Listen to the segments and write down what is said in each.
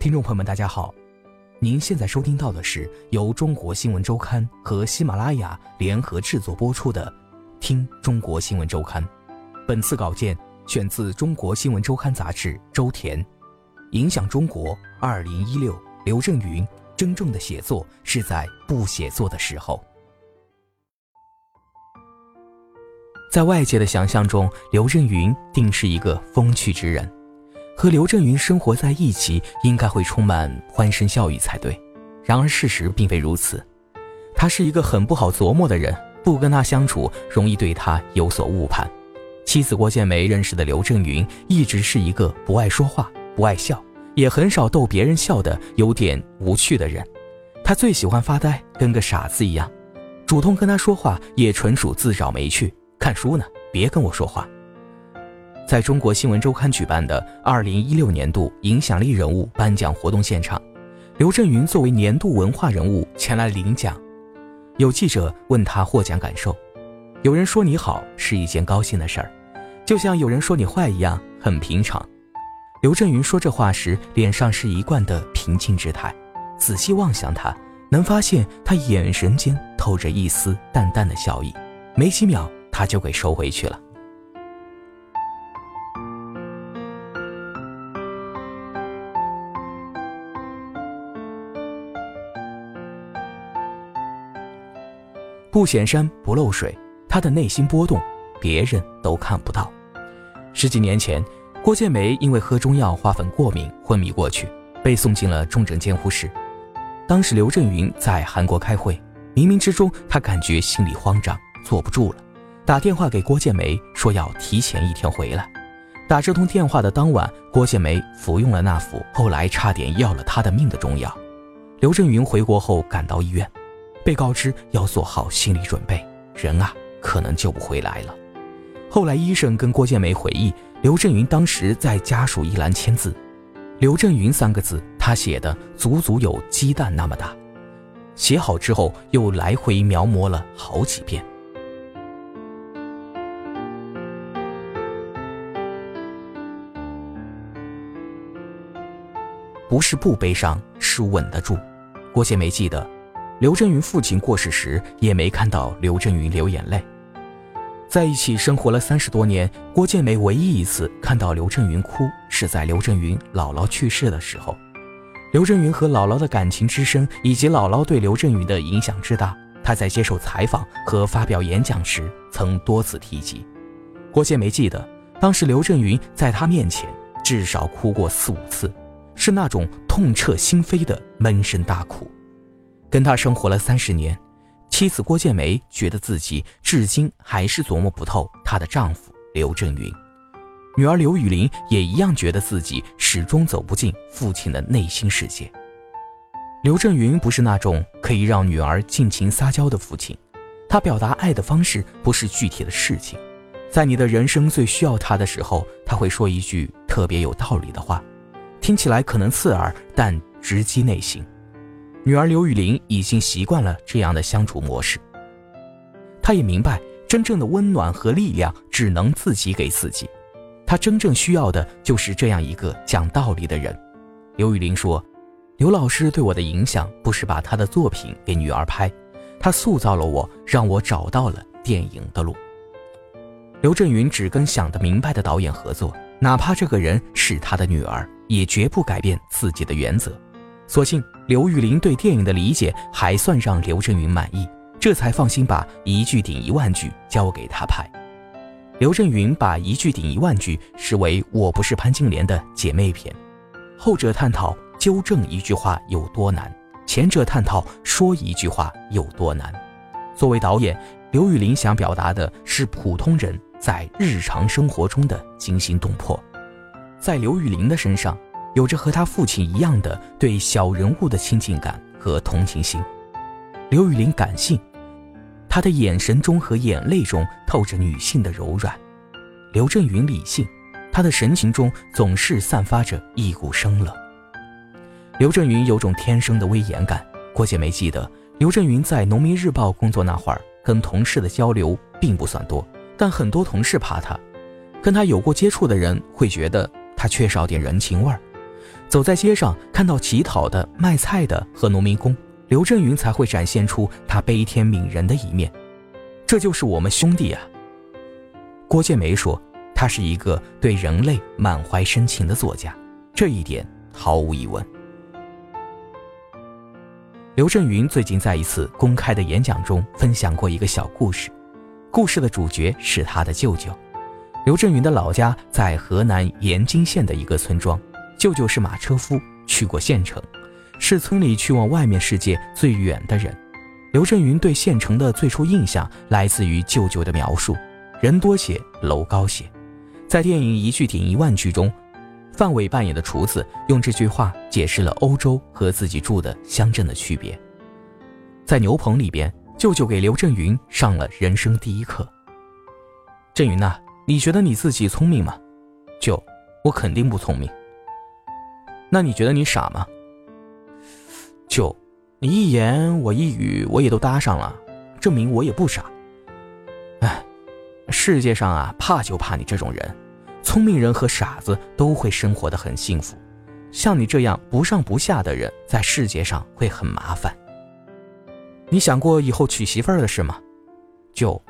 听众朋友们，大家好，您现在收听到的是由中国新闻周刊和喜马拉雅联合制作播出的《听中国新闻周刊》。本次稿件选自《中国新闻周刊》杂志周田。影响中国，二零一六，刘震云。真正的写作是在不写作的时候。在外界的想象中，刘震云定是一个风趣之人。和刘震云生活在一起，应该会充满欢声笑语才对。然而事实并非如此，他是一个很不好琢磨的人，不跟他相处容易对他有所误判。妻子郭建梅认识的刘震云一直是一个不爱说话、不爱笑，也很少逗别人笑的有点无趣的人。他最喜欢发呆，跟个傻子一样。主动跟他说话也纯属自找没趣。看书呢，别跟我说话。在中国新闻周刊举办的二零一六年度影响力人物颁奖活动现场，刘震云作为年度文化人物前来领奖。有记者问他获奖感受，有人说你好是一件高兴的事儿，就像有人说你坏一样很平常。刘震云说这话时，脸上是一贯的平静之态。仔细望向他，能发现他眼神间透着一丝淡淡的笑意。没几秒，他就给收回去了。不显山不漏水，他的内心波动，别人都看不到。十几年前，郭建梅因为喝中药花粉过敏昏迷过去，被送进了重症监护室。当时刘震云在韩国开会，冥冥之中他感觉心里慌张，坐不住了，打电话给郭建梅说要提前一天回来。打这通电话的当晚，郭建梅服用了那副后来差点要了他的命的中药。刘震云回国后赶到医院。被告知要做好心理准备，人啊可能救不回来了。后来医生跟郭建梅回忆，刘震云当时在家属一栏签字，“刘震云”三个字，他写的足足有鸡蛋那么大。写好之后，又来回描摹了好几遍。不是不悲伤，是稳得住。郭建梅记得。刘震云父亲过世时，也没看到刘震云流眼泪。在一起生活了三十多年，郭建梅唯一一次看到刘震云哭，是在刘震云姥姥去世的时候。刘震云和姥姥的感情之深，以及姥姥对刘震云的影响之大，他在接受采访和发表演讲时曾多次提及。郭建梅记得，当时刘震云在他面前至少哭过四五次，是那种痛彻心扉的闷声大哭。跟他生活了三十年，妻子郭建梅觉得自己至今还是琢磨不透她的丈夫刘震云，女儿刘雨玲也一样觉得自己始终走不进父亲的内心世界。刘震云不是那种可以让女儿尽情撒娇的父亲，他表达爱的方式不是具体的事情，在你的人生最需要他的时候，他会说一句特别有道理的话，听起来可能刺耳，但直击内心。女儿刘雨玲已经习惯了这样的相处模式，她也明白真正的温暖和力量只能自己给自己，她真正需要的就是这样一个讲道理的人。刘雨玲说：“刘老师对我的影响不是把他的作品给女儿拍，他塑造了我，让我找到了电影的路。”刘震云只跟想得明白的导演合作，哪怕这个人是他的女儿，也绝不改变自己的原则。所幸刘玉玲对电影的理解还算让刘震云满意，这才放心把一句顶一万句交给他拍。刘震云把一句顶一万句视为《我不是潘金莲》的姐妹篇，后者探讨纠正一句话有多难，前者探讨说一句话有多难。作为导演，刘玉玲想表达的是普通人在日常生活中的惊心动魄。在刘玉玲的身上，有着和他父亲一样的对小人物的亲近感和同情心。刘玉玲感性，她的眼神中和眼泪中透着女性的柔软；刘震云理性，他的神情中总是散发着一股生冷。刘震云有种天生的威严感。郭姐没记得，刘震云在《农民日报》工作那会儿，跟同事的交流并不算多，但很多同事怕他，跟他有过接触的人会觉得。他缺少点人情味儿，走在街上看到乞讨的、卖菜的和农民工，刘震云才会展现出他悲天悯人的一面。这就是我们兄弟啊。郭建梅说，他是一个对人类满怀深情的作家，这一点毫无疑问。刘震云最近在一次公开的演讲中分享过一个小故事，故事的主角是他的舅舅。刘震云的老家在河南延津县的一个村庄，舅舅是马车夫，去过县城，是村里去往外面世界最远的人。刘震云对县城的最初印象来自于舅舅的描述：人多些，楼高些。在电影《一句顶一万句》中，范伟扮演的厨子用这句话解释了欧洲和自己住的乡镇的区别。在牛棚里边，舅舅给刘震云上了人生第一课：震云呐。你觉得你自己聪明吗？舅，我肯定不聪明。那你觉得你傻吗？舅，你一言我一语，我也都搭上了，证明我也不傻。哎，世界上啊，怕就怕你这种人，聪明人和傻子都会生活的很幸福，像你这样不上不下的人，在世界上会很麻烦。你想过以后娶媳妇儿的事吗？舅，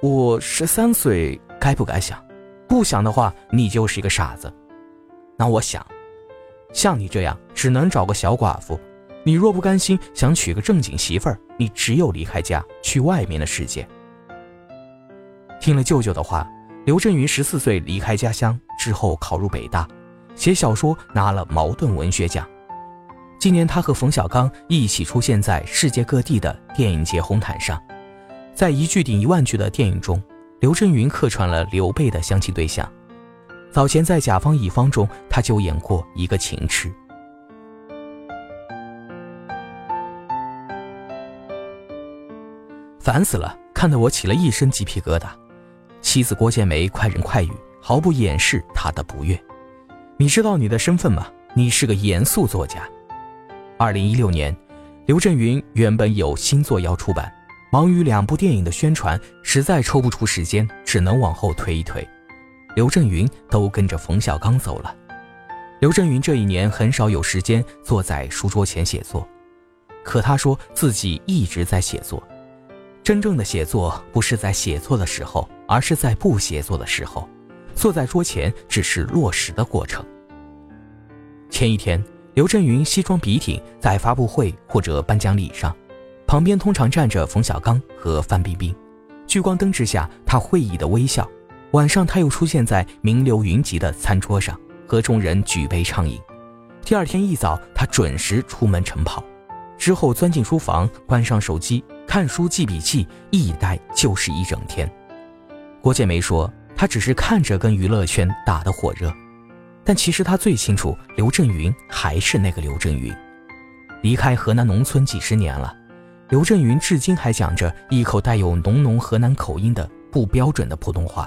我十三岁。该不该想？不想的话，你就是一个傻子。那我想，像你这样只能找个小寡妇。你若不甘心，想娶个正经媳妇儿，你只有离开家，去外面的世界。听了舅舅的话，刘震云十四岁离开家乡之后，考入北大，写小说拿了茅盾文学奖。今年他和冯小刚一起出现在世界各地的电影节红毯上，在一句顶一万句的电影中。刘震云客串了刘备的相亲对象，早前在《甲方乙方》中，他就演过一个情痴。烦死了，看得我起了一身鸡皮疙瘩。妻子郭建梅快人快语，毫不掩饰他的不悦。你知道你的身份吗？你是个严肃作家。二零一六年，刘震云原本有新作要出版。忙于两部电影的宣传，实在抽不出时间，只能往后推一推。刘震云都跟着冯小刚走了。刘震云这一年很少有时间坐在书桌前写作，可他说自己一直在写作。真正的写作不是在写作的时候，而是在不写作的时候。坐在桌前只是落实的过程。前一天，刘震云西装笔挺，在发布会或者颁奖礼上。旁边通常站着冯小刚和范冰冰，聚光灯之下，他会意的微笑。晚上，他又出现在名流云集的餐桌上，和众人举杯畅饮。第二天一早，他准时出门晨跑，之后钻进书房，关上手机，看书记笔记，一待就是一整天。郭建梅说，他只是看着跟娱乐圈打得火热，但其实他最清楚，刘震云还是那个刘震云，离开河南农村几十年了。刘震云至今还讲着一口带有浓浓河南口音的不标准的普通话，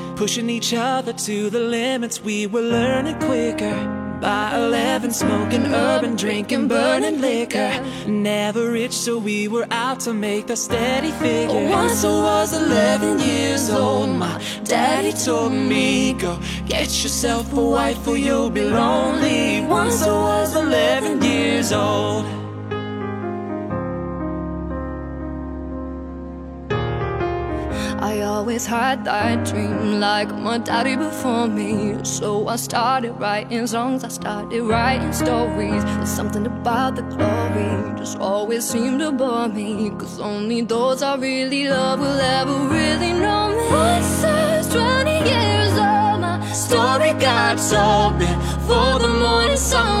Pushing each other to the limits, we were learning quicker. By 11, smoking urban, drinking, burning liquor. Never rich, so we were out to make the steady figure. Once I was 11 years old, my daddy told me, Go get yourself a wife or you'll be lonely. Once I was 11 years old. Always had that dream like my daddy before me. So I started writing songs, I started writing stories. Something about the glory, just always seemed to bore me. Cause only those I really love will ever really know me. Once I was 20 years old, my story got told before the morning sun